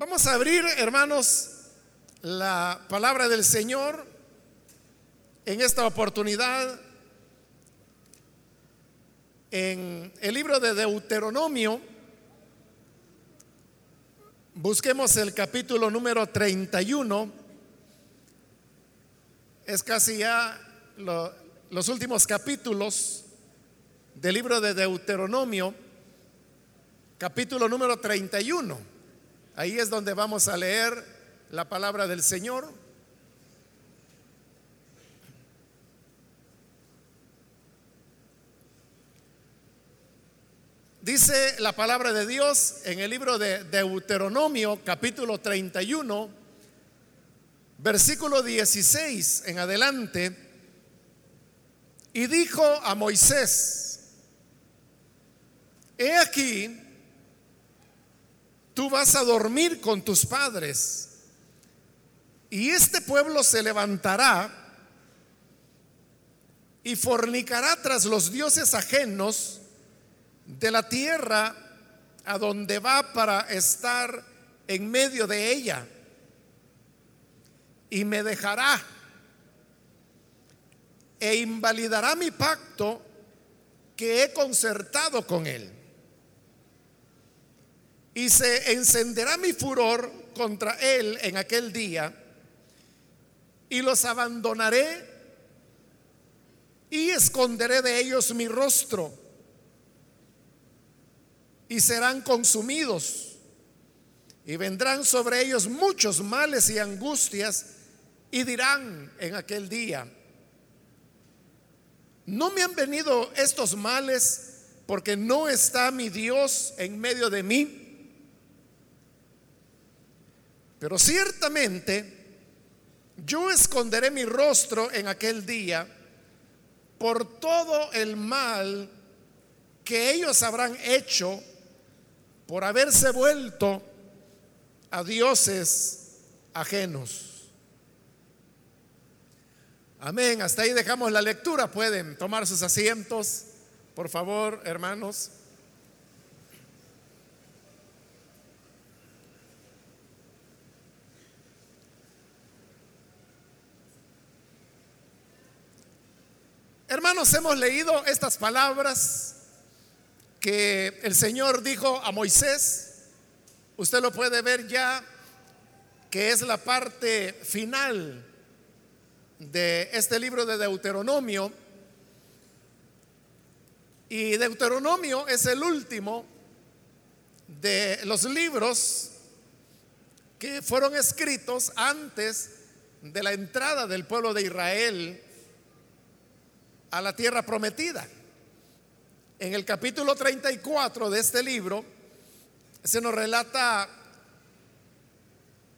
Vamos a abrir, hermanos, la palabra del Señor en esta oportunidad en el libro de Deuteronomio. Busquemos el capítulo número 31. Es casi ya lo- los últimos capítulos del libro de Deuteronomio, capítulo número 31. Ahí es donde vamos a leer la palabra del Señor. Dice la palabra de Dios en el libro de Deuteronomio capítulo 31, versículo 16 en adelante, y dijo a Moisés, he aquí, tú vas a dormir con tus padres, y este pueblo se levantará y fornicará tras los dioses ajenos, de la tierra a donde va para estar en medio de ella. Y me dejará e invalidará mi pacto que he concertado con él. Y se encenderá mi furor contra él en aquel día y los abandonaré y esconderé de ellos mi rostro y serán consumidos. Y vendrán sobre ellos muchos males y angustias y dirán en aquel día, no me han venido estos males porque no está mi Dios en medio de mí. Pero ciertamente yo esconderé mi rostro en aquel día por todo el mal que ellos habrán hecho por haberse vuelto a dioses ajenos. Amén. Hasta ahí dejamos la lectura. Pueden tomar sus asientos, por favor, hermanos. Hermanos, hemos leído estas palabras que el Señor dijo a Moisés. Usted lo puede ver ya, que es la parte final de este libro de Deuteronomio. Y Deuteronomio es el último de los libros que fueron escritos antes de la entrada del pueblo de Israel a la tierra prometida. En el capítulo 34 de este libro se nos relata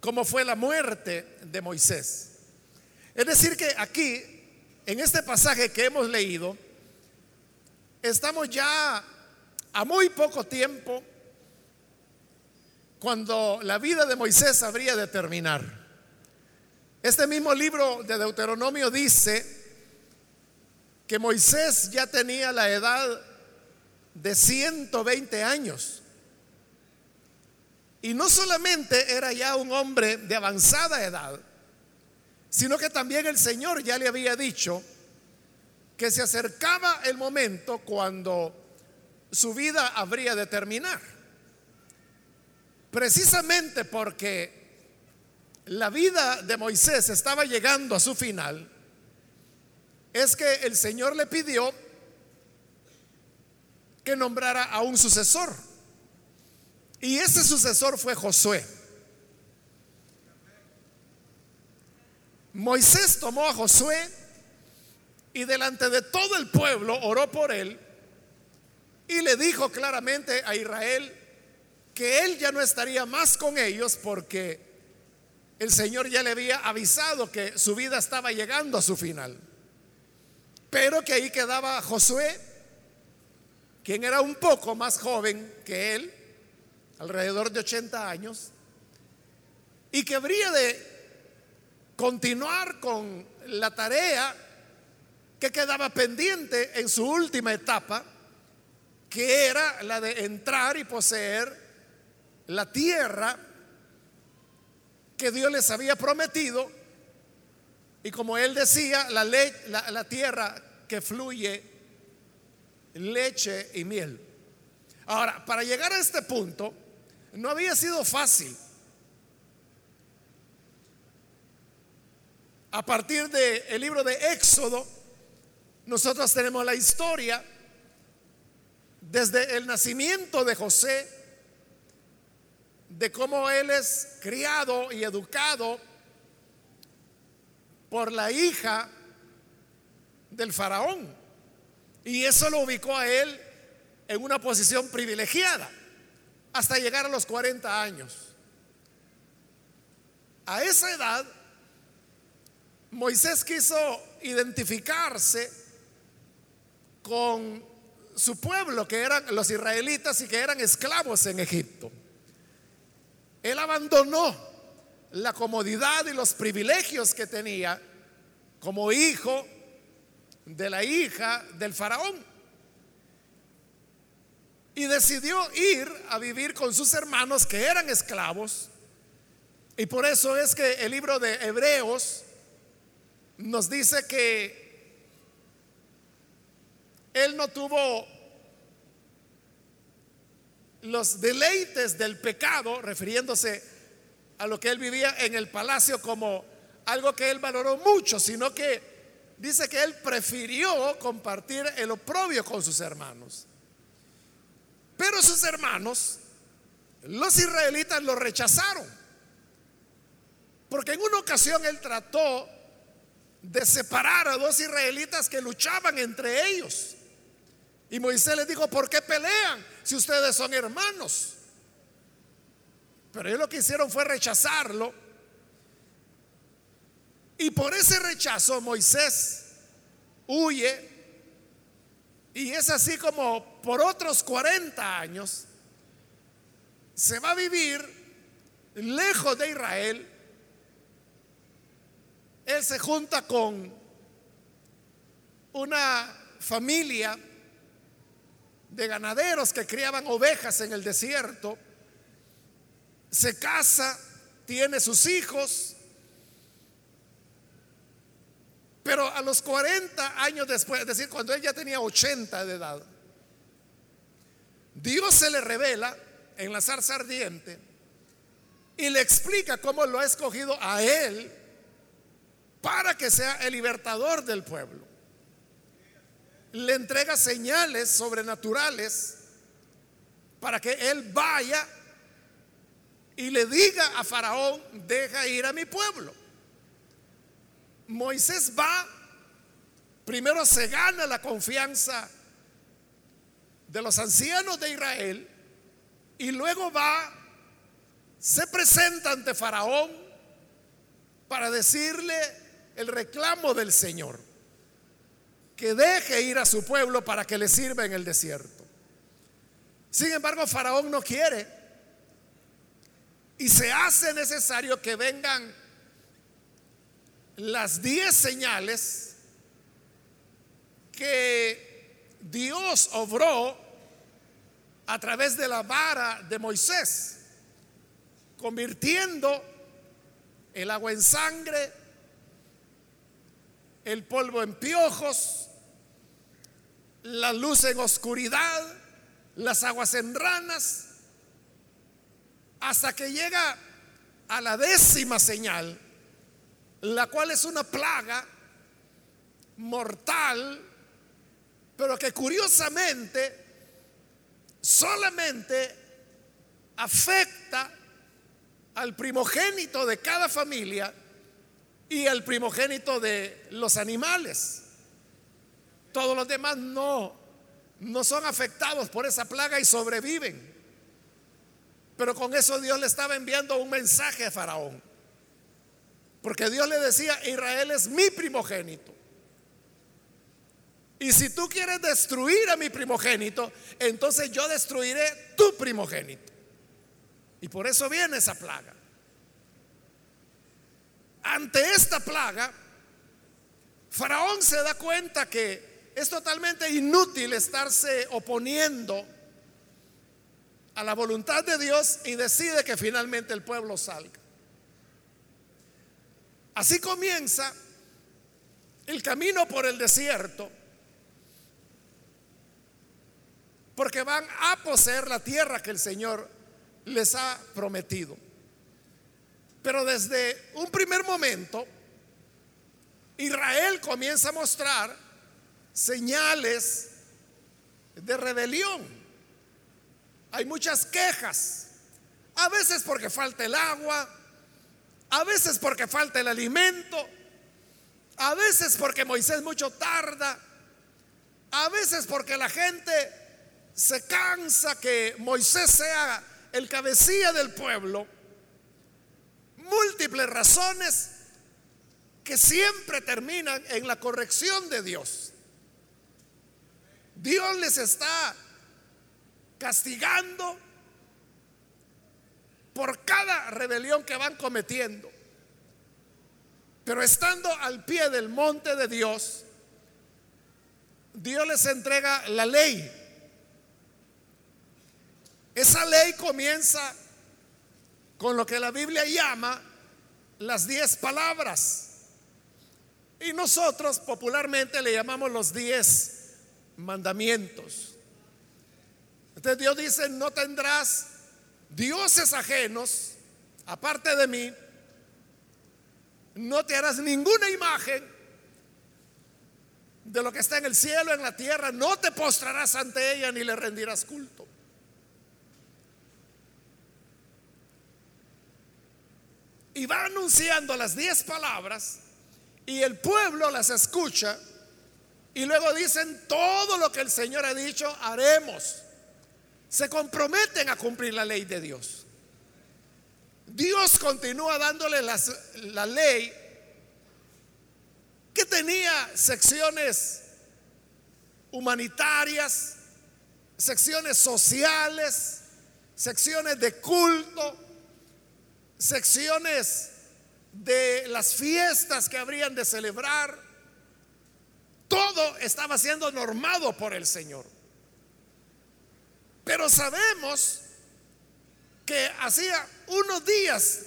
cómo fue la muerte de Moisés. Es decir, que aquí, en este pasaje que hemos leído, estamos ya a muy poco tiempo cuando la vida de Moisés habría de terminar. Este mismo libro de Deuteronomio dice que Moisés ya tenía la edad de 120 años. Y no solamente era ya un hombre de avanzada edad, sino que también el Señor ya le había dicho que se acercaba el momento cuando su vida habría de terminar. Precisamente porque la vida de Moisés estaba llegando a su final, es que el Señor le pidió que nombrara a un sucesor. Y ese sucesor fue Josué. Moisés tomó a Josué y delante de todo el pueblo oró por él y le dijo claramente a Israel que él ya no estaría más con ellos porque el Señor ya le había avisado que su vida estaba llegando a su final. Pero que ahí quedaba Josué, quien era un poco más joven que él, alrededor de 80 años, y que habría de continuar con la tarea que quedaba pendiente en su última etapa, que era la de entrar y poseer la tierra que Dios les había prometido. Y como él decía, la, la, tierra que fluye leche y miel. Ahora, para llegar a este punto, no había sido fácil. A partir del libro de Éxodo, nosotros tenemos la historia desde el nacimiento de José, de cómo él es criado y educado por la hija del faraón. Y eso lo ubicó a él en una posición privilegiada hasta llegar a los 40 años. A esa edad, Moisés quiso identificarse con su pueblo, que eran los israelitas y que eran esclavos en Egipto. Él abandonó la comodidad y los privilegios que tenía como hijo de la hija del faraón. Y decidió ir a vivir con sus hermanos que eran esclavos. Y por eso es que el libro de Hebreos nos dice que él no tuvo los deleites del pecado, refiriéndose a lo que él vivía en el palacio como algo que él valoró mucho, sino que dice que él prefirió compartir el oprobio con sus hermanos. Pero sus hermanos, los israelitas, lo rechazaron. Porque en una ocasión él trató de separar a dos israelitas que luchaban entre ellos. Y Moisés les dijo, ¿por qué pelean si ustedes son hermanos? Pero ellos lo que hicieron fue rechazarlo y por ese rechazo Moisés huye y es así como por otros 40 años se va a vivir lejos de Israel. Él se junta con una familia de ganaderos que criaban ovejas en el desierto. Se casa, tiene sus hijos pero a los 40 años después, es decir, cuando él ya tenía 80 de edad, Dios se le revela en la zarza ardiente y le explica cómo lo ha escogido a él para que sea el libertador del pueblo. Le entrega señales sobrenaturales para que él vaya y le diga a Faraón, deja ir a mi pueblo. Moisés va, primero se gana la confianza de los ancianos de Israel y luego va, se presenta ante Faraón para decirle el reclamo del Señor, que deje ir a su pueblo para que le sirva en el desierto. Sin embargo, Faraón no quiere y se hace necesario que vengan las diez señales que Dios obró a través de la vara de Moisés, convirtiendo el agua en sangre, el polvo en piojos, la luz en oscuridad, las aguas en ranas, hasta que llega a la décima señal, la cual es una plaga mortal, pero que curiosamente solamente afecta al primogénito de cada familia y al primogénito de los animales. Todos los demás no, no son afectados por esa plaga y sobreviven. Pero con eso Dios le estaba enviando un mensaje a Faraón. Porque Dios le decía, Israel es mi primogénito. Y si tú quieres destruir a mi primogénito, entonces yo destruiré tu primogénito. Y por eso viene esa plaga. Ante esta plaga, Faraón se da cuenta que es totalmente inútil estarse oponiendo a la voluntad de Dios y decide que finalmente el pueblo salga. Así comienza el camino por el desierto, porque van a poseer la tierra que el Señor les ha prometido. Pero desde un primer momento, Israel comienza a mostrar señales de rebelión. Hay muchas quejas, a veces porque falta el agua, a veces porque falta el alimento, a veces porque Moisés mucho tarda, a veces porque la gente se cansa que Moisés sea el cabecilla del pueblo. Múltiples razones que siempre terminan en la corrección de Dios. Dios les está castigando por cada rebelión que van cometiendo. Pero estando al pie del monte de Dios, Dios les entrega la ley. Esa ley comienza con lo que la Biblia llama las diez palabras. Y nosotros popularmente le llamamos los diez mandamientos. Entonces Dios dice, no tendrás dioses ajenos, aparte de mí, no te harás ninguna imagen de lo que está en el cielo, en la tierra, no te postrarás ante ella ni le rendirás culto. Y va anunciando las diez palabras y el pueblo las escucha y luego dicen todo lo que el Señor ha dicho, haremos. Se comprometen a cumplir la ley de Dios. Dios continúa dándole la ley que tenía secciones humanitarias, secciones sociales, secciones de culto, secciones de las fiestas que habrían de celebrar. Todo estaba siendo normado por el Señor. Pero sabemos que hacía unos días,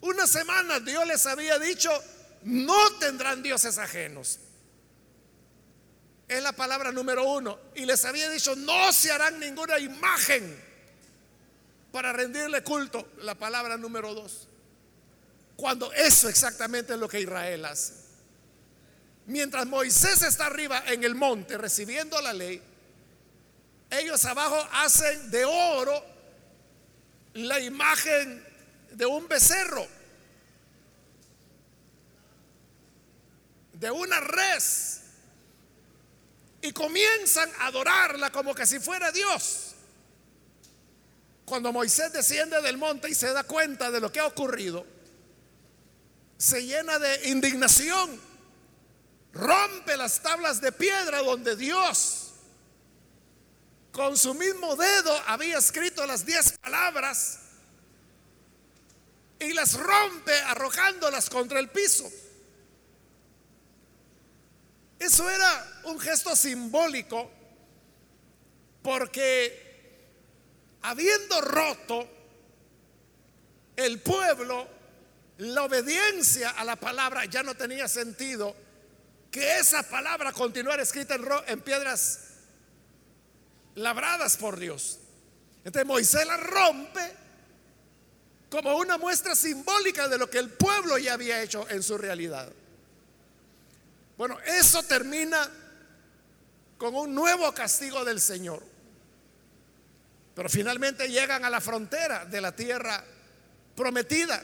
unas semanas, Dios les había dicho, no tendrán dioses ajenos. Es la palabra número uno. Y les había dicho, no se harán ninguna imagen para rendirle culto. La palabra número dos. Cuando eso exactamente es lo que Israel hace. Mientras Moisés está arriba en el monte recibiendo la ley, ellos abajo hacen de oro la imagen de un becerro, de una res, y comienzan a adorarla como que si fuera Dios. Cuando Moisés desciende del monte y se da cuenta de lo que ha ocurrido, se llena de indignación, rompe las tablas de piedra donde Dios con su mismo dedo había escrito las diez palabras y las rompe arrojándolas contra el piso. Eso era un gesto simbólico porque habiendo roto el pueblo la obediencia a la palabra ya no tenía sentido que esa palabra continuara escrita en, piedras labradas por Dios. Entonces Moisés la rompe como una muestra simbólica de lo que el pueblo ya había hecho en su realidad. Bueno, eso termina con un nuevo castigo del Señor. Pero finalmente llegan a la frontera de la tierra prometida.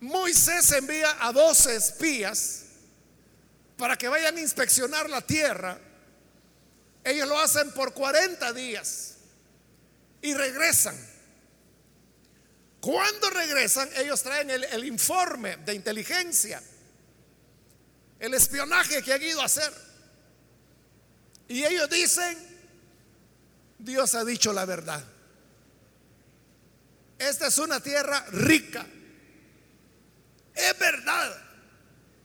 Moisés envía a 12 espías para que vayan a inspeccionar la tierra. Ellos lo hacen por 40 días y regresan. Cuando regresan, ellos traen el, informe de inteligencia, el espionaje que han ido a hacer. Y ellos dicen, Dios ha dicho la verdad. Esta es una tierra rica es verdad.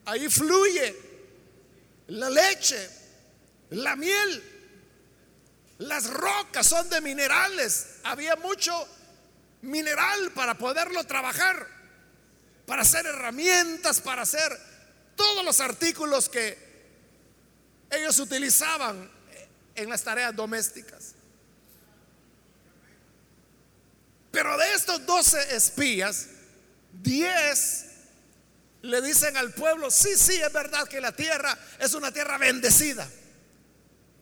Ahí fluye la leche, la miel. Las rocas son de minerales. Había mucho mineral para poderlo trabajar. para hacer herramientas, para hacer todos los artículos que ellos utilizaban en las tareas domésticas. Pero de estos doce espías, diez le dicen al pueblo, sí, sí, es verdad que la tierra es una tierra bendecida,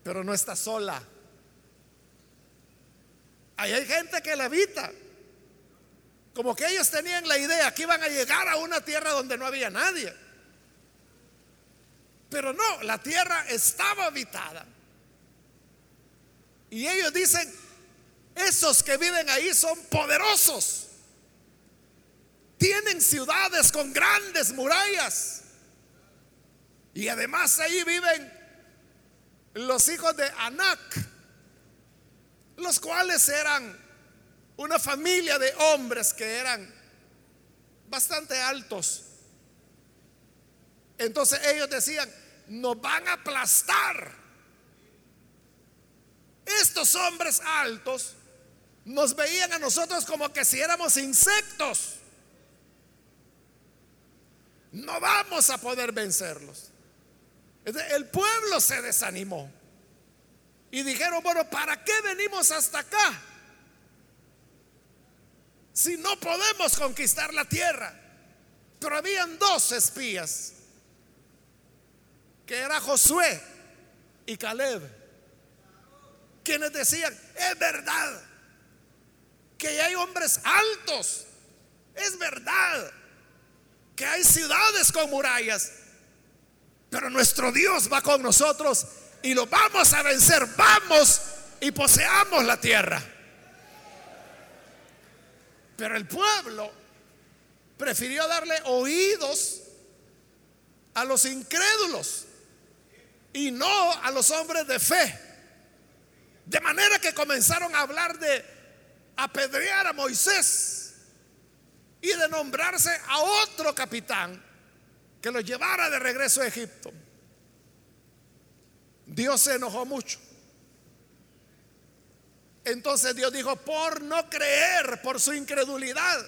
pero no está sola. Ahí hay gente que la habita. Como que ellos tenían la idea que iban a llegar a una tierra donde no había nadie. Pero no, la tierra estaba habitada. Y ellos dicen, esos que viven ahí son poderosos. Tienen ciudades con grandes murallas. Y además ahí viven los hijos de Anac, los cuales eran una familia de hombres que eran bastante altos. Entonces ellos decían, nos van a aplastar. Estos hombres altos nos veían a nosotros como que si éramos insectos. No vamos a poder vencerlos. El pueblo se desanimó. Y dijeron, bueno, ¿para qué venimos hasta acá? Si no podemos conquistar la tierra. Pero habían dos espías, que era Josué y Caleb, quienes decían, es verdad que hay hombres altos, es verdad que hay ciudades con murallas, pero nuestro Dios va con nosotros y lo vamos a vencer. Vamos y poseamos la tierra. Pero el pueblo prefirió darle oídos a los incrédulos y no a los hombres de fe. De manera que comenzaron a hablar de apedrear a Moisés y de nombrarse a otro capitán que lo llevara de regreso a Egipto. Dios se enojó mucho. Entonces Dios dijo, por no creer, por su incredulidad,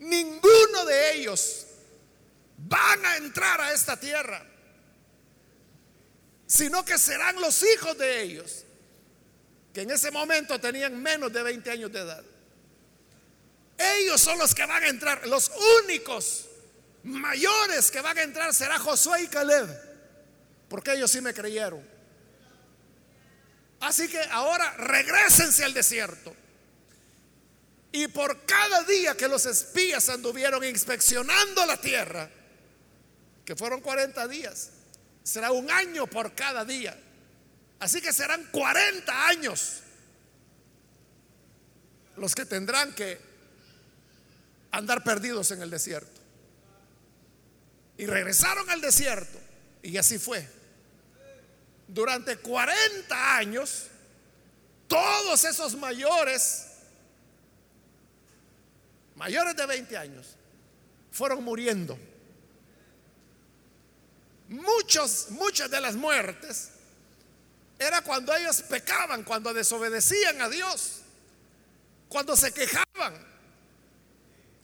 ninguno de ellos van a entrar a esta tierra, sino que serán los hijos de ellos, que en ese momento tenían menos de 20 años de edad. Ellos son los que van a entrar. Los únicos mayores que van a entrar será Josué y Caleb. Porque ellos sí me creyeron. Así que ahora regresense al desierto. Y por cada día que los espías anduvieron inspeccionando la tierra, que fueron 40 días, será un año por cada día. Así que serán 40 años los que tendrán que andar perdidos en el desierto. Y regresaron al desierto. Y así fue. Durante 40 años, todos esos mayores, mayores de 20 años, fueron muriendo. Muchos, muchas de las muertes era cuando ellos pecaban, cuando desobedecían a Dios, cuando se quejaban,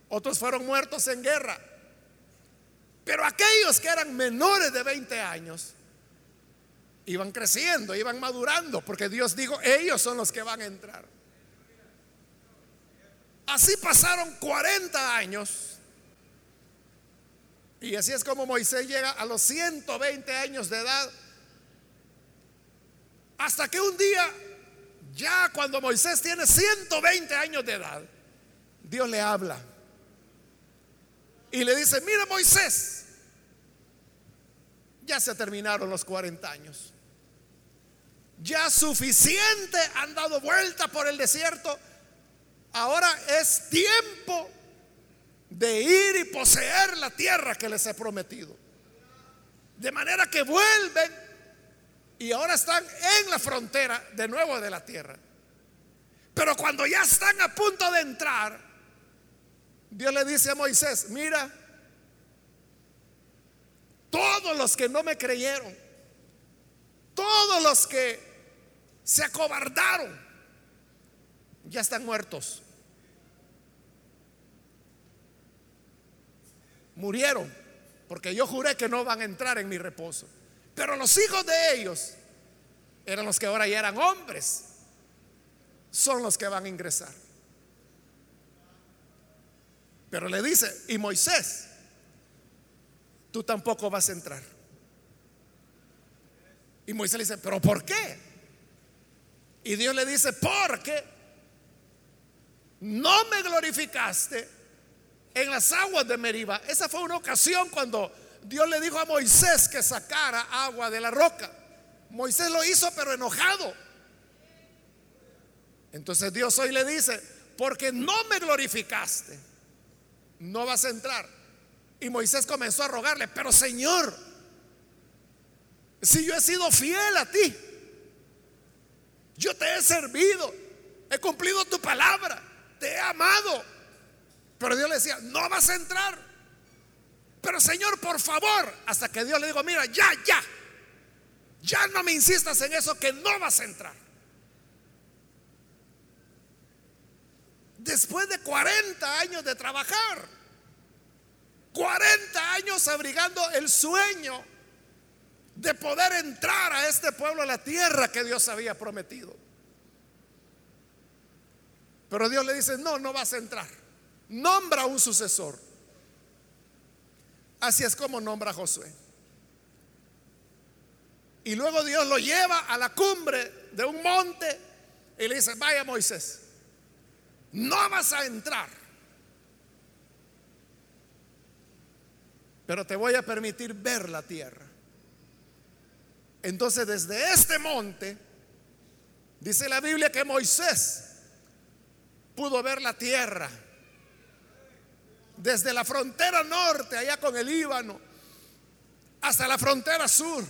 otros fueron muertos en guerra. Pero aquellos que eran menores de 20 años iban creciendo, iban madurando, porque Dios dijo, ellos son los que van a entrar. Así pasaron 40 años. Y así es como Moisés llega a los 120 años de edad. Hasta que un día, ya cuando Moisés tiene 120 años de edad, Dios le habla y le dice, mira Moisés, ya se terminaron los 40 años. Ya suficiente han dado vuelta por el desierto. Ahora es tiempo de ir y poseer la tierra que les he prometido. De manera que vuelven y ahora están en la frontera de nuevo de la tierra. Pero cuando ya están a punto de entrar, Dios le dice a Moisés, mira, todos los que no me creyeron, todos los que se acobardaron, ya están muertos. murieron, porque yo juré que no van a entrar en mi reposo. Pero los hijos de ellos eran los que ahora ya eran hombres, son los que van a ingresar. Pero le dice, y Moisés, tú tampoco vas a entrar. Y Moisés le dice, pero ¿por qué? Y Dios le dice, porque no me glorificaste en las aguas de Meriba. Esa fue una ocasión cuando Dios le dijo a Moisés que sacara agua de la roca. Moisés lo hizo pero enojado. Entonces Dios hoy le dice, porque no me glorificaste, no vas a entrar. Y Moisés comenzó a rogarle, pero Señor, si yo he sido fiel a ti, yo te he servido, he cumplido tu palabra, te he amado. Pero Dios le decía, no vas a entrar. Pero Señor, por favor, hasta que Dios le dijo, mira, ya, ya, ya no me insistas en eso que no vas a entrar. Después de 40 años de trabajar, 40 años abrigando el sueño de poder entrar a este pueblo a la tierra que Dios había prometido. Pero Dios le dice, no, no vas a entrar. Nombra un sucesor. Así es como nombra a Josué. Y luego Dios lo lleva a la cumbre de un monte y le dice, vaya Moisés, no vas a entrar. Pero te voy a permitir ver la tierra. Entonces desde este monte, dice la Biblia que Moisés pudo ver la tierra. Desde la frontera norte, allá con el Líbano, hasta la frontera sur.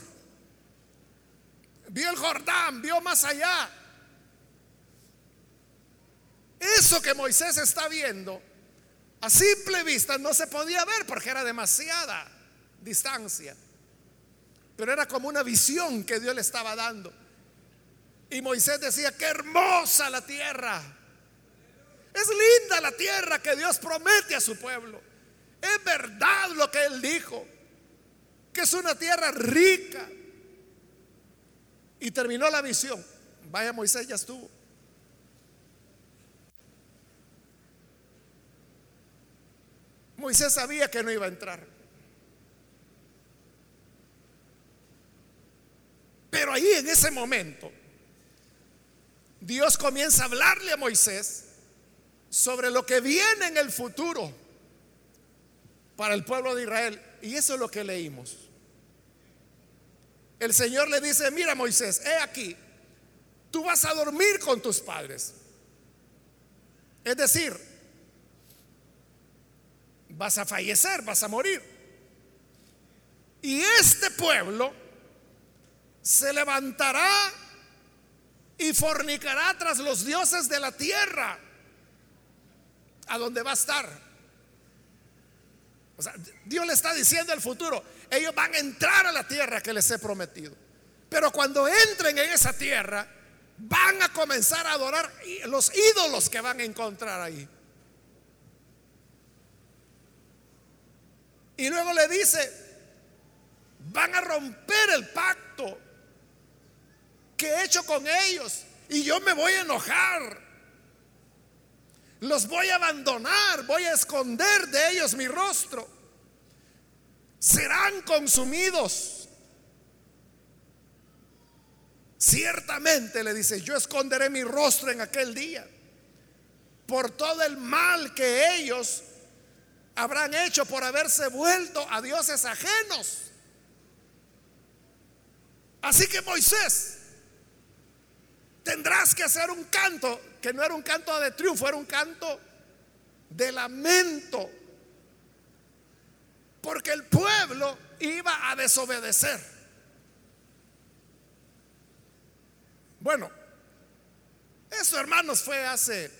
Vio el Jordán, vio más allá. Eso que Moisés está viendo, a simple vista no se podía ver porque era demasiada distancia. Pero era como una visión que Dios le estaba dando. Y Moisés decía, qué hermosa la tierra. Es linda la tierra que Dios promete a su pueblo. Es verdad lo que Él dijo, que es una tierra rica. Y terminó la visión. Vaya Moisés, ya estuvo. Moisés sabía que no iba a entrar. Pero ahí en ese momento, Dios comienza a hablarle a Moisés sobre lo que viene en el futuro para el pueblo de Israel. Y eso es lo que leímos. El Señor le dice, mira Moisés, he aquí, tú vas a dormir con tus padres. Es decir, vas a fallecer, vas a morir. Y este pueblo se levantará y fornicará tras los dioses de la tierra, a donde va a estar. O sea, Dios le está diciendo el futuro, ellos van a entrar a la tierra que les he prometido. Pero cuando entren en esa tierra, van a comenzar a adorar los ídolos que van a encontrar ahí. Y luego le dice, van a romper el pacto que he hecho con ellos y yo me voy a enojar. Los voy a abandonar, voy a esconder de ellos mi rostro. Serán consumidos. Ciertamente le dice, yo esconderé mi rostro en aquel día por todo el mal que ellos habrán hecho por haberse vuelto a dioses ajenos. Así que Moisés tendrás que hacer un canto que no era un canto de triunfo, era un canto de lamento. Porque el pueblo iba a desobedecer. Bueno, eso hermanos fue hace,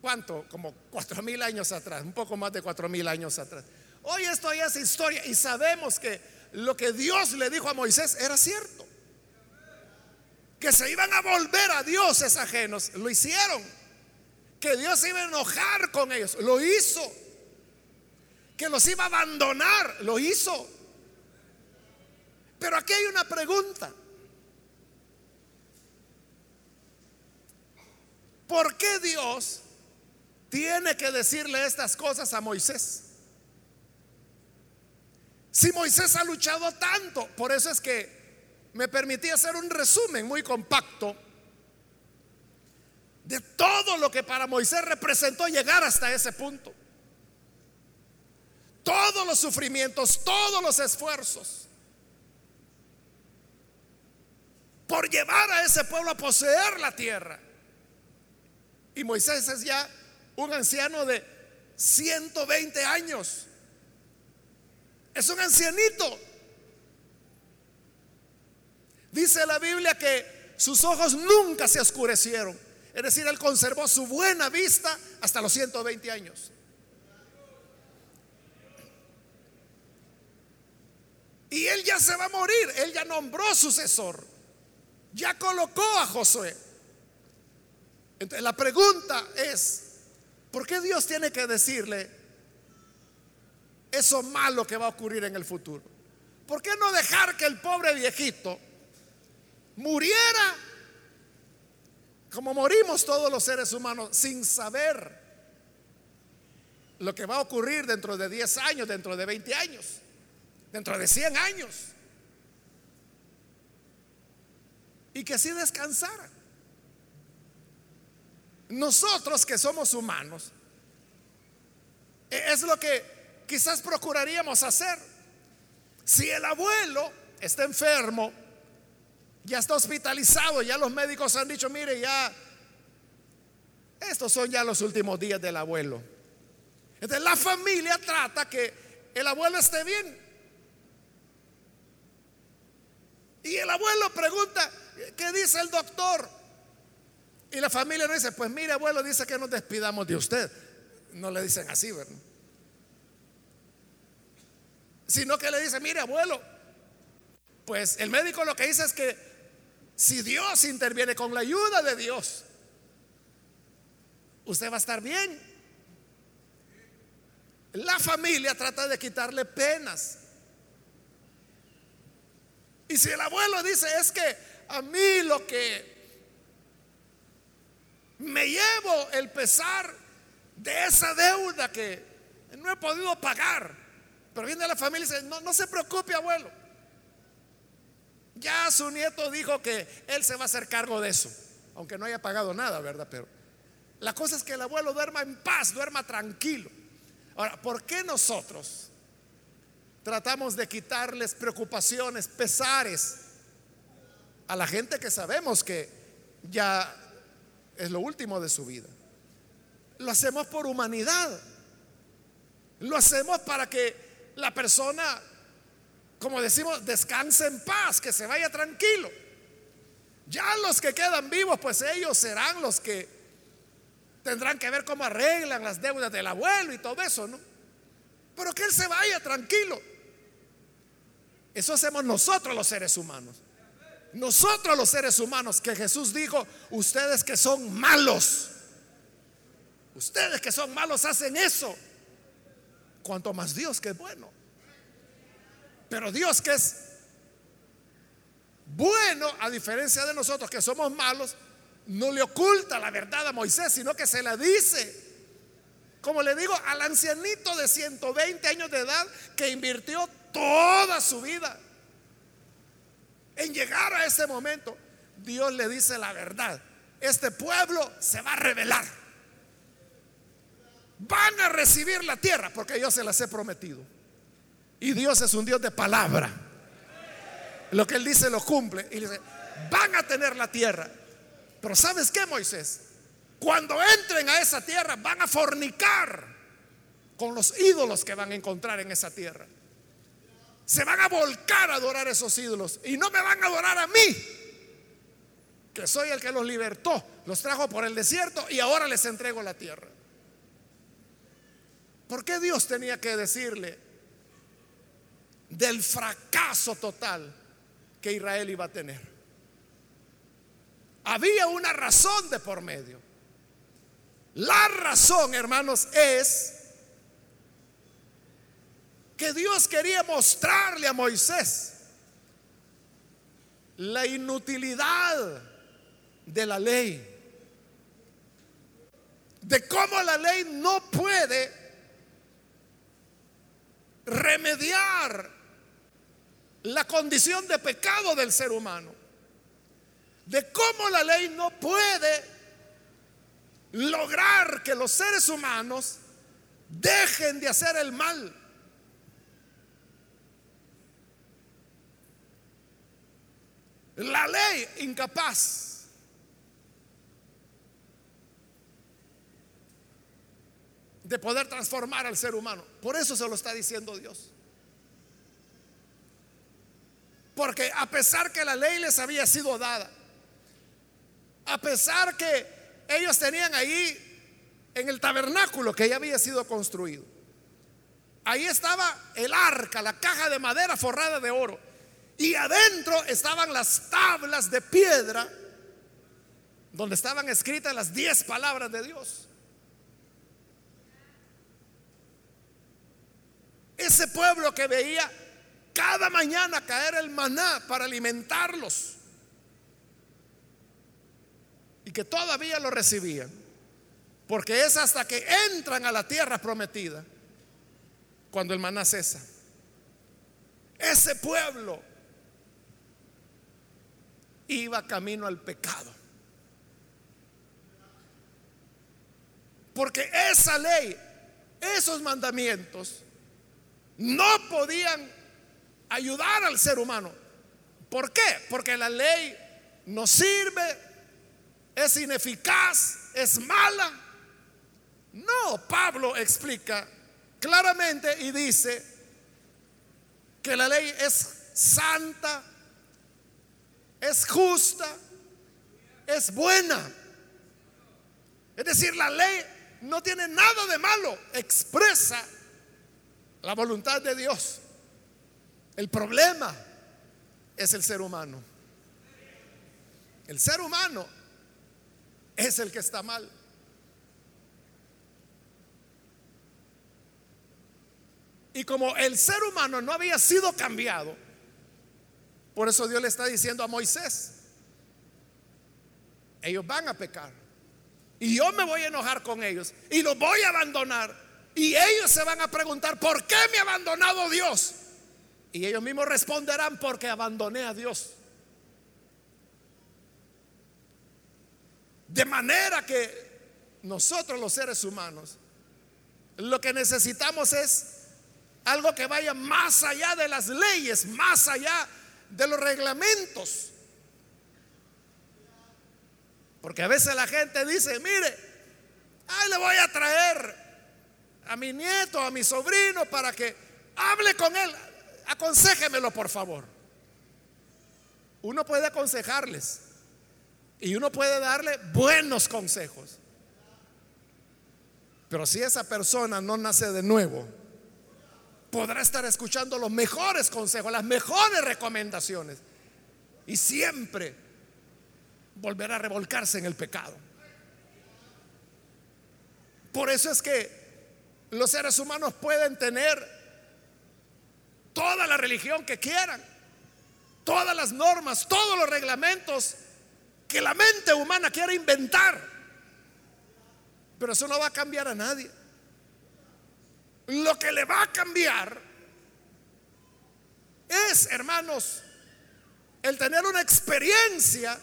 ¿cuánto? Como cuatro mil años atrás, un poco más de cuatro mil años atrás. Hoy esto ya es historia y sabemos que lo que Dios le dijo a Moisés era cierto que se iban a volver a dioses ajenos, lo hicieron. que Dios iba a enojar con ellos, lo hizo. Que los iba a abandonar, lo hizo. Pero aquí hay una pregunta. ¿Por qué Dios tiene que decirle estas cosas a Moisés? Si Moisés ha luchado tanto, por eso es que me permití hacer un resumen muy compacto de todo lo que para Moisés representó llegar hasta ese punto. Todos los sufrimientos, todos los esfuerzos por llevar a ese pueblo a poseer la tierra. Y Moisés es ya un anciano de 120 años. Es un ancianito. Dice la Biblia que sus ojos nunca se oscurecieron. Es decir, él conservó su buena vista hasta los 120 años. Y él ya se va a morir. Él ya nombró sucesor. Ya colocó a Josué. Entonces la pregunta es, ¿por qué Dios tiene que decirle eso malo que va a ocurrir en el futuro? ¿Por qué no dejar que el pobre viejito muriera como morimos todos los seres humanos sin saber lo que va a ocurrir dentro de 10 años, dentro de 20 años, dentro de 100 años. Y que así descansara. Nosotros que somos humanos, e-, es lo que quizás procuraríamos hacer. Si el abuelo está enfermo, ya está hospitalizado, ya los médicos han dicho, mire, ya, estos son ya los últimos días del abuelo. Entonces la familia trata que el abuelo esté bien. Y el abuelo pregunta, ¿qué dice el doctor? Y la familia no dice, pues mire abuelo, dice que nos despidamos de usted. No le dicen así, ¿verdad? Sino que le dice, mire abuelo, pues el médico lo que dice es que si Dios interviene con la ayuda de Dios, usted va a estar bien. La familia trata de quitarle penas. Y si el abuelo dice, es que a mí lo que me llevo el pesar de esa deuda que no he podido pagar. Pero viene la familia y dice, no, no se preocupe abuelo. Ya su nieto dijo que él se va a hacer cargo de eso, aunque no haya pagado nada, ¿verdad? Pero la cosa es que el abuelo duerma en paz, duerma tranquilo. Ahora, ¿por qué nosotros tratamos de quitarles preocupaciones, pesares a la gente que sabemos que ya es lo último de su vida? Lo hacemos por humanidad. Lo hacemos para que la persona como decimos, descanse en paz, que se vaya tranquilo. Ya los que quedan vivos, pues ellos serán los que tendrán que ver cómo arreglan las deudas del abuelo y todo eso, ¿no? Pero que él se vaya tranquilo. Eso hacemos nosotros los seres humanos. Nosotros los seres humanos que Jesús dijo, ustedes que son malos, ustedes que son malos hacen eso. Cuanto más Dios que es bueno. Pero Dios que es bueno, a diferencia de nosotros que somos malos, no le oculta la verdad a Moisés, sino que se la dice. Como le digo, al ancianito de 120 años de edad que invirtió toda su vida en llegar a ese momento, Dios le dice la verdad. Este pueblo se va a revelar. Van a recibir la tierra porque yo se las he prometido. Y Dios es un Dios de palabra. Lo que Él dice lo cumple. Y dice, van a tener la tierra. Pero ¿sabes qué, Moisés? Cuando entren a esa tierra van a fornicar con los ídolos que van a encontrar en esa tierra. Se van a volcar a adorar esos ídolos. Y no me van a adorar a mí, que soy el que los libertó. Los trajo por el desierto y ahora les entrego la tierra. ¿Por qué Dios tenía que decirle del fracaso total que Israel iba a tener. Había una razón de por medio. La razón, hermanos, es que Dios quería mostrarle a Moisés la inutilidad de la ley. De cómo la ley no puede remediar la condición de pecado del ser humano. De cómo la ley no puede lograr que los seres humanos dejen de hacer el mal. La ley incapaz. de poder transformar al ser humano. Por eso se lo está diciendo Dios. Porque a pesar que la ley les había sido dada, a pesar que ellos tenían ahí en el tabernáculo que ya había sido construido, ahí estaba el arca, la caja de madera forrada de oro. Y adentro estaban las tablas de piedra donde estaban escritas las diez palabras de Dios. Ese pueblo que veía cada mañana caer el maná para alimentarlos y que todavía lo recibían, porque es hasta que entran a la tierra prometida cuando el maná cesa. Ese pueblo iba camino al pecado. Porque esa ley, esos mandamientos, no podían ayudar al ser humano. ¿Por qué? Porque la ley no sirve, es ineficaz, es mala. No, Pablo explica claramente y dice que la ley es santa, es justa, es buena. Es decir, la ley no tiene nada de malo, expresa la voluntad de Dios. El problema es el ser humano. El ser humano es el que está mal. Y como el ser humano no había sido cambiado, por eso Dios le está diciendo a Moisés, ellos van a pecar. Y yo me voy a enojar con ellos y los voy a abandonar. Y ellos se van a preguntar, ¿por qué me ha abandonado Dios? Y ellos mismos responderán, porque abandoné a Dios. De manera que nosotros los seres humanos, lo que necesitamos es algo que vaya más allá de las leyes, más allá de los reglamentos. Porque a veces la gente dice, mire, ahí le voy a traer a mi nieto, a mi sobrino, para que hable con él. Aconséjemelo, por favor. Uno puede aconsejarles y uno puede darle buenos consejos. Pero si esa persona no nace de nuevo, podrá estar escuchando los mejores consejos, las mejores recomendaciones. Y siempre volverá a revolcarse en el pecado. Por eso es que los seres humanos pueden tener toda la religión que quieran, todas las normas, todos los reglamentos que la mente humana quiera inventar. Pero eso no va a cambiar a nadie. Lo que le va a cambiar es, hermanos, el tener una experiencia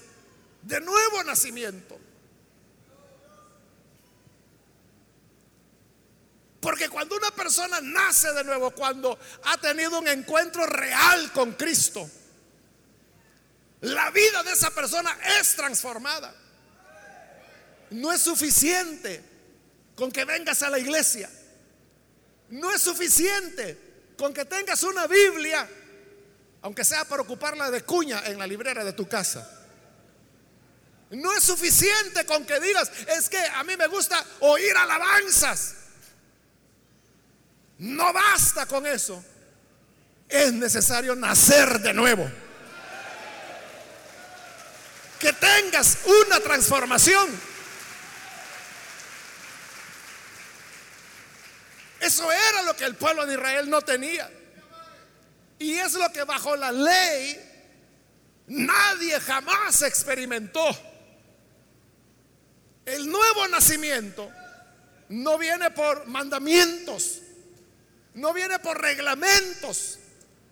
de nuevo nacimiento. Porque cuando una persona nace de nuevo, cuando ha tenido un encuentro real con Cristo, la vida de esa persona es transformada. No es suficiente con que vengas a la iglesia. No es suficiente con que tengas una Biblia, aunque sea para ocuparla de cuña en la librera de tu casa. No es suficiente con que digas, es que a mí me gusta oír alabanzas. No basta con eso. Es necesario nacer de nuevo. Que tengas una transformación. Eso era lo que el pueblo de Israel no tenía. Y es lo que bajo la ley nadie jamás experimentó. El nuevo nacimiento no viene por mandamientos, no viene por reglamentos,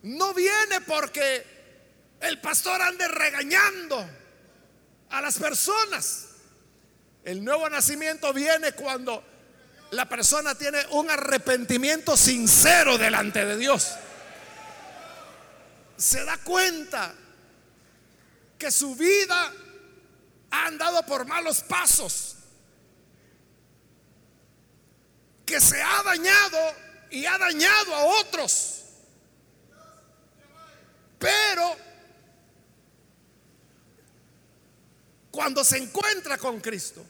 no viene porque el pastor ande regañando a las personas. El nuevo nacimiento viene cuando la persona tiene un arrepentimiento sincero delante de Dios. Se da cuenta que su vida ha andado por malos pasos, que se ha dañado y ha dañado a otros. Pero cuando se encuentra con Cristo,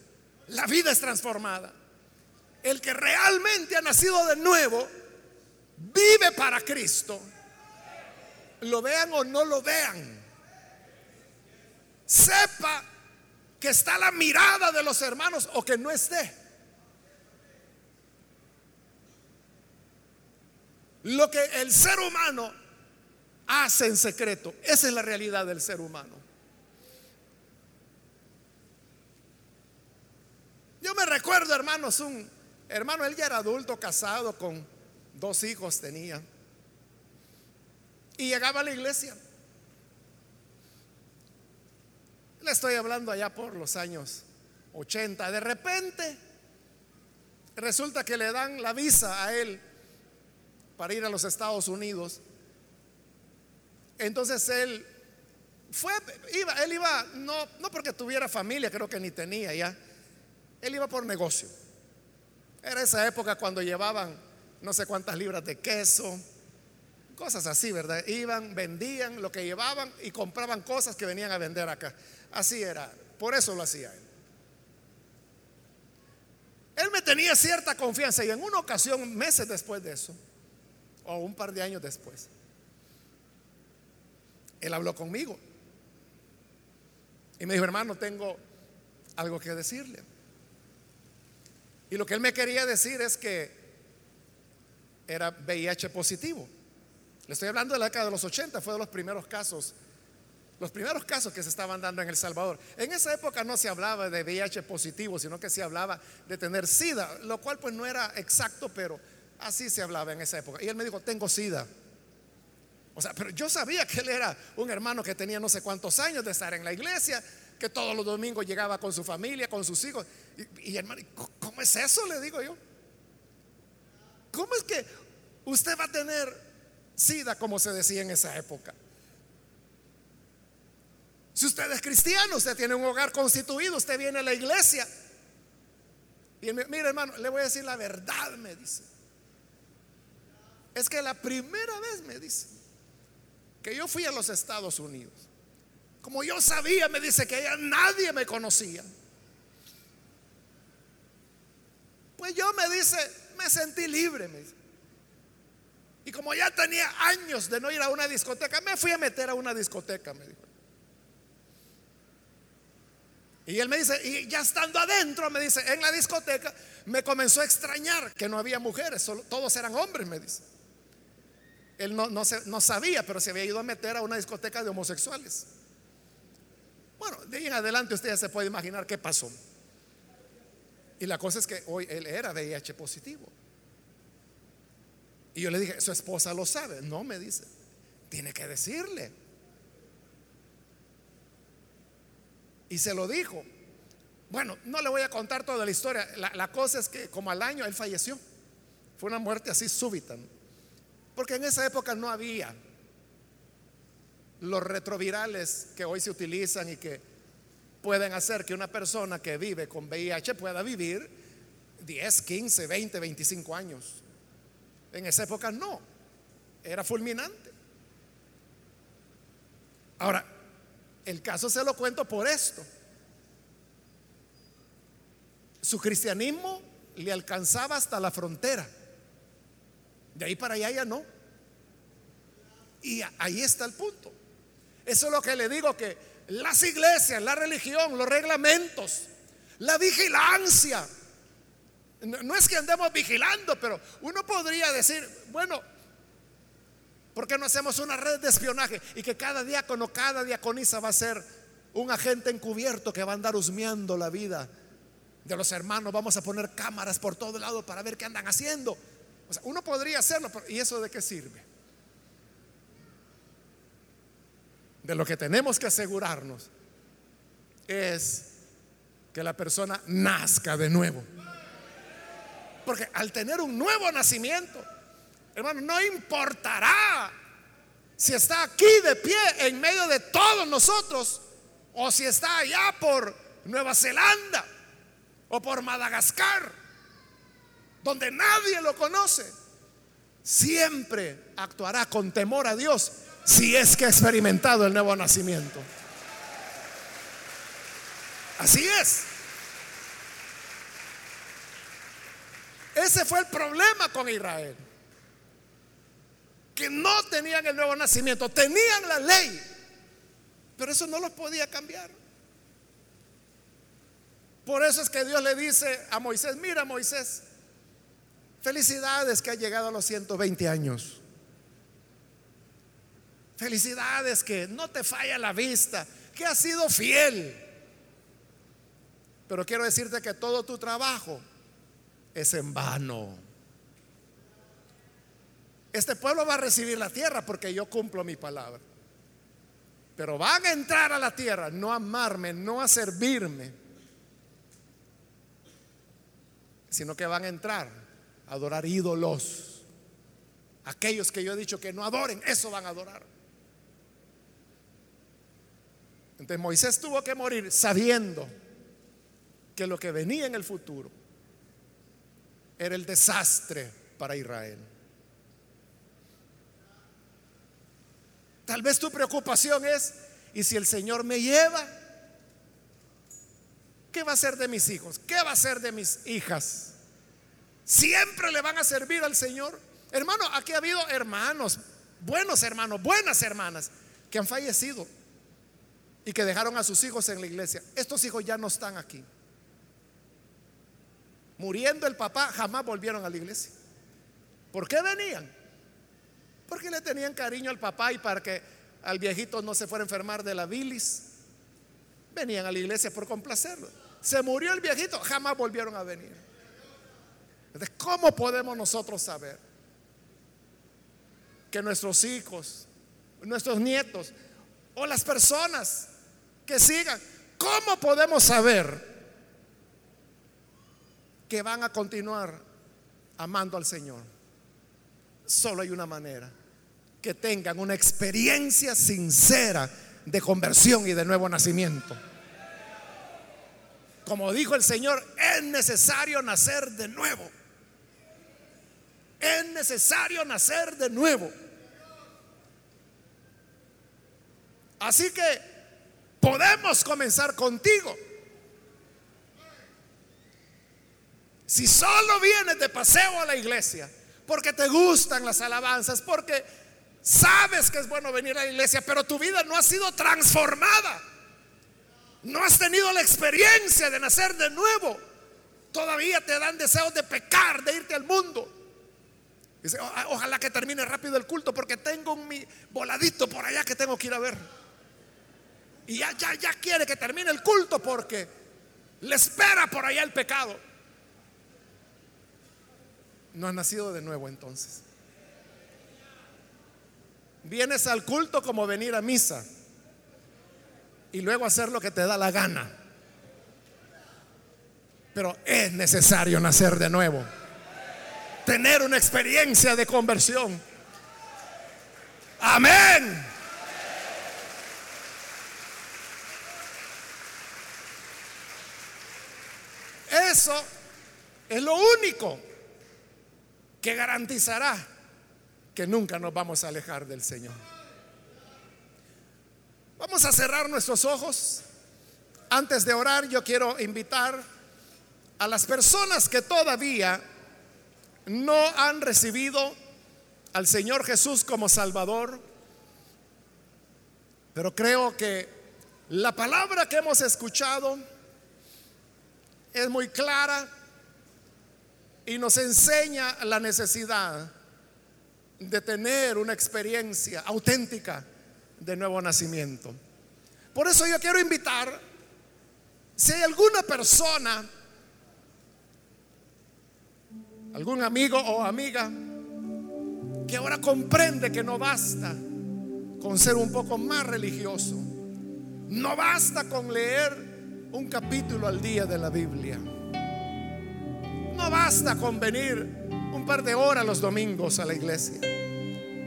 la vida es transformada. El que realmente ha nacido de nuevo, vive para Cristo. Lo vean o no lo vean. Sepa que está la mirada de los hermanos o que no esté. Lo que el ser humano hace en secreto, esa es la realidad del ser humano. Yo me recuerdo, hermanos, un hermano, él ya era adulto, casado, con dos hijos tenía. Y llegaba a la iglesia. Le estoy hablando allá por los años 80. De repente, resulta que le dan la visa a él para ir a los Estados Unidos. Entonces él fue, iba, él iba, no, no porque tuviera familia, creo que ni tenía ya. Él iba por negocio. Era esa época cuando llevaban no sé cuántas libras de queso, cosas así, ¿verdad? Iban, vendían lo que llevaban y compraban cosas que venían a vender acá. Así era, por eso lo hacía él. Él me tenía cierta confianza y en una ocasión, meses después de eso, o un par de años después, él habló conmigo y me dijo, hermano, tengo algo que decirle. Y lo que él me quería decir es que era VIH positivo. Le estoy hablando de la década de los 80, fue de los primeros casos, los primeros casos que se estaban dando en El Salvador. En esa época no se hablaba de VIH positivo, sino que se hablaba de tener SIDA, lo cual pues no era exacto, pero así se hablaba en esa época. Y él me dijo, tengo SIDA. O sea, pero yo sabía que él era un hermano que tenía no sé cuántos años de estar en la iglesia, que todos los domingos llegaba con su familia, con sus hijos. Y, hermano, ¿cómo es eso? Le digo yo. ¿Cómo es que usted va a tener SIDA, como se decía en esa época? Si usted es cristiano, usted tiene un hogar constituido, usted viene a la iglesia. Y él me, mire hermano, le voy a decir la verdad, me dice. Es que la primera vez me dice que yo fui a los Estados Unidos. Como yo sabía, me dice que allá nadie me conocía. Pues yo me dice, me sentí libre, me dice. Y como ya tenía años de no ir a una discoteca, me fui a meter a una discoteca, me dijo. Y él me dice, y ya estando adentro, me dice, en la discoteca, me comenzó a extrañar que no había mujeres, solo, todos eran hombres, me dice. Él no, no, no sabía, pero se había ido a meter a una discoteca de homosexuales. Bueno, de ahí en adelante usted ya se puede imaginar qué pasó. Y la cosa es que hoy él era VIH positivo. Y yo le dije, su esposa lo sabe. No, me dice, tiene que decirle. Y se lo dijo. Bueno, no le voy a contar toda la historia. La, cosa es que como al año él falleció. Fue una muerte así súbita. Porque en esa época no había los retrovirales que hoy se utilizan y que pueden hacer que una persona que vive con VIH pueda vivir 10, 15, 20, 25 años. En esa época no, era fulminante. Ahora, el caso se lo cuento por esto. Su cristianismo le alcanzaba hasta la frontera. De ahí para allá ya no. Y ahí está el punto. Eso es lo que le digo que las iglesias, la religión, los reglamentos, la vigilancia No, es que andemos vigilando, pero uno podría decir, bueno, ¿por qué no hacemos una red de espionaje? Y que cada diácono, cada diaconisa va a ser un agente encubierto que va a andar husmeando la vida de los hermanos. Vamos a poner cámaras por todo lado para ver qué andan haciendo. O sea, uno podría hacerlo, ¿y eso de qué sirve? De lo que tenemos que asegurarnos es que la persona nazca de nuevo. Porque al tener un nuevo nacimiento, hermano, no importará si está aquí de pie en medio de todos nosotros o si está allá por Nueva Zelanda o por Madagascar, donde nadie lo conoce. Siempre actuará con temor a Dios si es que ha experimentado el nuevo nacimiento. Así es. Ese fue el problema con Israel. Que no tenían el nuevo nacimiento, tenían la ley, pero eso no los podía cambiar. Por eso es que Dios le dice a Moisés, mira Moisés, felicidades que ha llegado a los 120 años. Felicidades que no te falla la vista, que has sido fiel. Pero quiero decirte que todo tu trabajo es en vano. Este pueblo va a recibir la tierra porque yo cumplo mi palabra. Pero van a entrar a la tierra, no a amarme, no a servirme, sino que van a entrar adorar ídolos. Aquellos que yo he dicho que no adoren, eso van a adorar. Entonces Moisés tuvo que morir sabiendo que lo que venía en el futuro era el desastre para Israel. Tal vez tu preocupación es, ¿y si el Señor me lleva? ¿Qué va a ser de mis hijos? ¿Qué va a ser de mis hijas? ¿Siempre le van a servir al Señor? Hermano, aquí ha habido hermanos, buenos hermanos, buenas hermanas, que han fallecido y que dejaron a sus hijos en la iglesia. Estos hijos ya no están aquí. Muriendo el papá, jamás volvieron a la iglesia. ¿Por qué venían? Porque le tenían cariño al papá y para que al viejito no se fuera a enfermar de la bilis. Venían a la iglesia por complacerlo. Se murió el viejito, jamás volvieron a venir. ¿Cómo podemos nosotros saber que nuestros hijos, nuestros nietos o las personas que sigan, cómo podemos saber que van a continuar amando al Señor. Solo hay una manera, que tengan una experiencia sincera de conversión y de nuevo nacimiento. Como dijo el Señor, es necesario nacer de nuevo. Es necesario nacer de nuevo. Así que podemos comenzar contigo. Si solo vienes de paseo a la iglesia, porque te gustan las alabanzas, porque sabes que es bueno venir a la iglesia, pero tu vida no ha sido transformada, no has tenido la experiencia de nacer de nuevo, todavía te dan deseos de pecar, de irte al mundo. Dice, ojalá que termine rápido el culto porque tengo un voladito por allá que tengo que ir a ver. Y ya, ya, ya quiere que termine el culto porque le espera por allá el pecado no has nacido de nuevo entonces. Vienes al culto como venir a misa y luego hacer lo que te da la gana. Pero es necesario nacer de nuevo. Tener una experiencia de conversión. Amén. Eso es lo único que garantizará que nunca nos vamos a alejar del Señor. Vamos a cerrar nuestros ojos. Antes de orar, yo quiero invitar a las personas que todavía no han recibido al Señor Jesús como Salvador, pero creo que la palabra que hemos escuchado es muy clara y nos enseña la necesidad de tener una experiencia auténtica de nuevo nacimiento. Por eso yo quiero invitar, si hay alguna persona, algún amigo o amiga, que ahora comprende que no basta con ser un poco más religioso, no basta con leer un capítulo al día de la Biblia, no basta con venir un par de horas los domingos a la iglesia,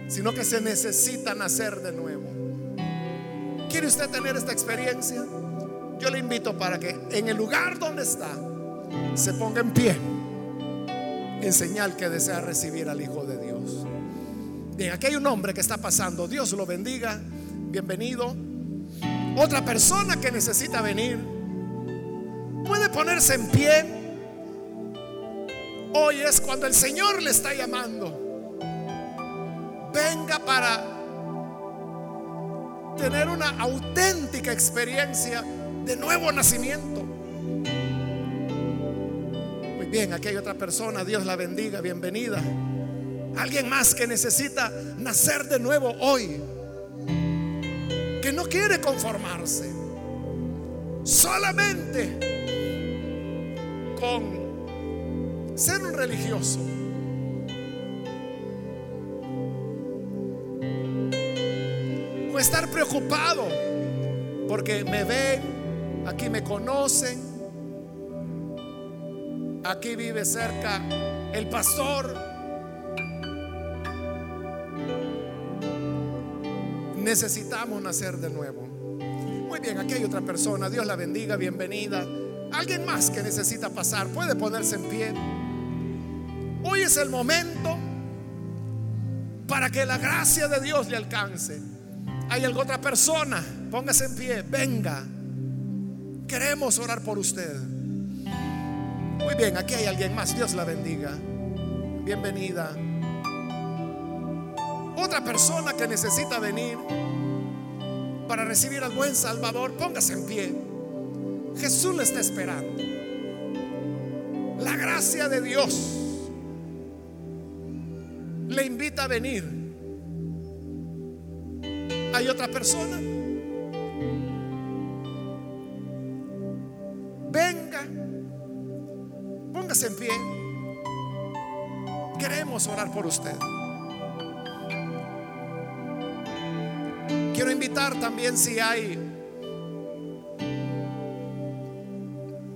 sino que se necesita nacer de nuevo. ¿Quiere usted tener esta experiencia? Yo le invito para que en el lugar donde está se ponga en pie en señal que desea recibir al Hijo de Dios. Bien, aquí hay un hombre que está pasando. Dios lo bendiga. Bienvenido. Otra persona que necesita venir puede ponerse en pie Hoy es cuando el Señor le está llamando. Venga para tener una auténtica experiencia de nuevo nacimiento. Bien, aquí hay otra persona, Dios la bendiga, bienvenida. Alguien más que necesita nacer de nuevo hoy, que no quiere conformarse, solamente con ser un religioso. O estar preocupado porque me ven, aquí me conocen, aquí vive cerca el pastor. Necesitamos nacer de nuevo. Muy bien, aquí hay otra persona. Dios la bendiga, bienvenida. Alguien más que necesita pasar puede ponerse en pie. Hoy es el momento para que la gracia de Dios le alcance. Hay alguna otra persona, póngase en pie, venga. Queremos orar por usted. Muy bien, aquí hay alguien más, Dios la bendiga. Bienvenida. Otra persona que necesita venir para recibir al buen Salvador, póngase en pie. Jesús le está esperando. La gracia de Dios le invita a venir. Hay otra persona. En pie. Queremos orar por usted. Quiero invitar también si hay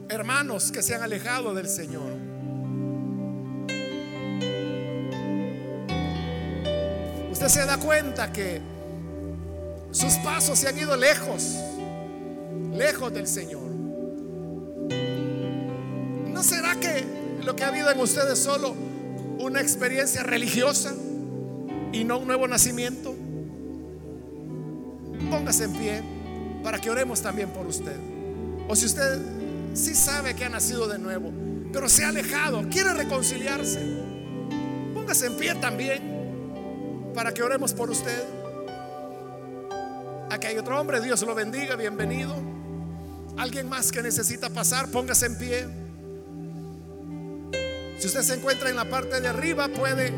hermanos que se han alejado del Señor. se da cuenta que sus pasos se han ido lejos, lejos del Señor. Lo que ha habido en ustedes es solo una experiencia religiosa y no un nuevo nacimiento? Póngase en pie para que oremos también por usted. O si usted sí sabe que ha nacido de nuevo, pero se ha alejado, quiere reconciliarse, póngase en pie también para que oremos por usted. Aquí hay otro hombre, Dios lo bendiga, bienvenido. Alguien más que necesita pasar, póngase en pie. Si usted se encuentra en la parte de arriba, puede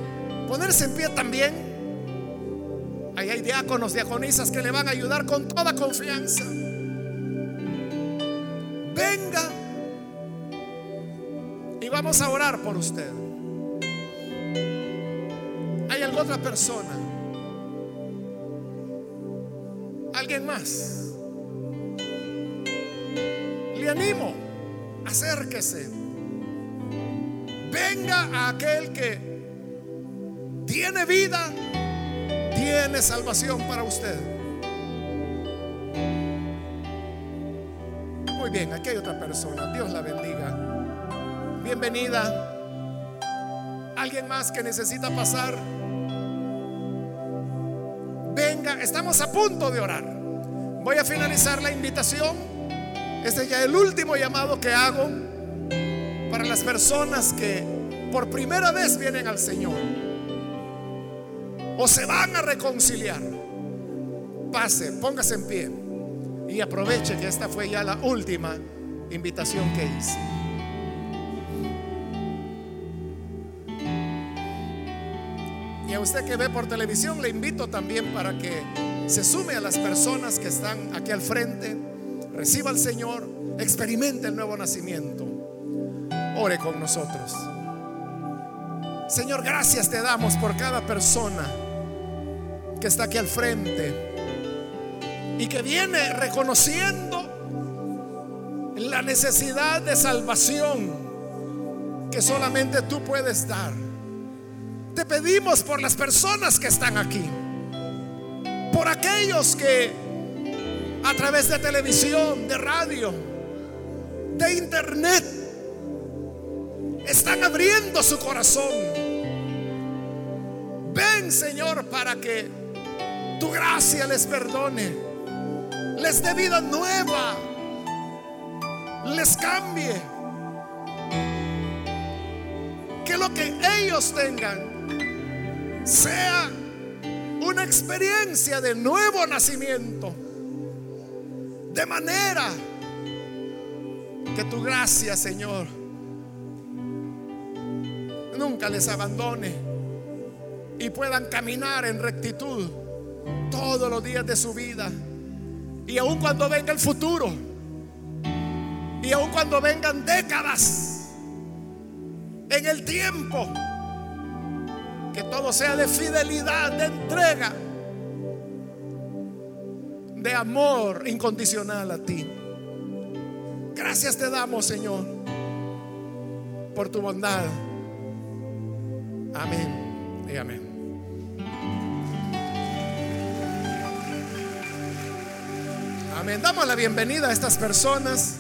ponerse en pie también. Ahí hay diáconos, diaconisas que le van a ayudar con toda confianza. Venga y vamos a orar por usted otra persona. Alguien más. Le animo, acérquese. Venga a aquel que tiene vida, tiene salvación para usted. Muy bien, aquí hay otra persona. Dios la bendiga. Bienvenida. ¿Alguien más que necesita pasar? estamos a punto de orar. Voy a finalizar la invitación. Este es ya el último llamado que hago para las personas que por primera vez vienen al Señor o se van a reconciliar. Pase, póngase en pie y aproveche que esta fue ya la última invitación que hice. Y a usted que ve por televisión le invito también para que se sume a las personas que están aquí al frente, reciba al Señor, experimente el nuevo nacimiento. Ore con nosotros. Señor, gracias te damos por cada persona que está aquí al frente y que viene reconociendo la necesidad de salvación que solamente tú puedes dar. Te pedimos por las personas que están aquí, por aquellos que a través de televisión, de radio, de internet, están abriendo su corazón. Ven Señor para que tu gracia les perdone, les dé vida nueva, les cambie. Que lo que ellos tengan sea una experiencia de nuevo nacimiento. De manera que tu gracia, Señor, nunca les abandone y puedan caminar en rectitud todos los días de su vida. Y aun cuando venga el futuro, y aun cuando vengan décadas en el tiempo, que todo sea de fidelidad, de entrega, de amor incondicional a ti. Gracias te damos, Señor, por tu bondad. Amén y amén. Amén. Damos la bienvenida a estas personas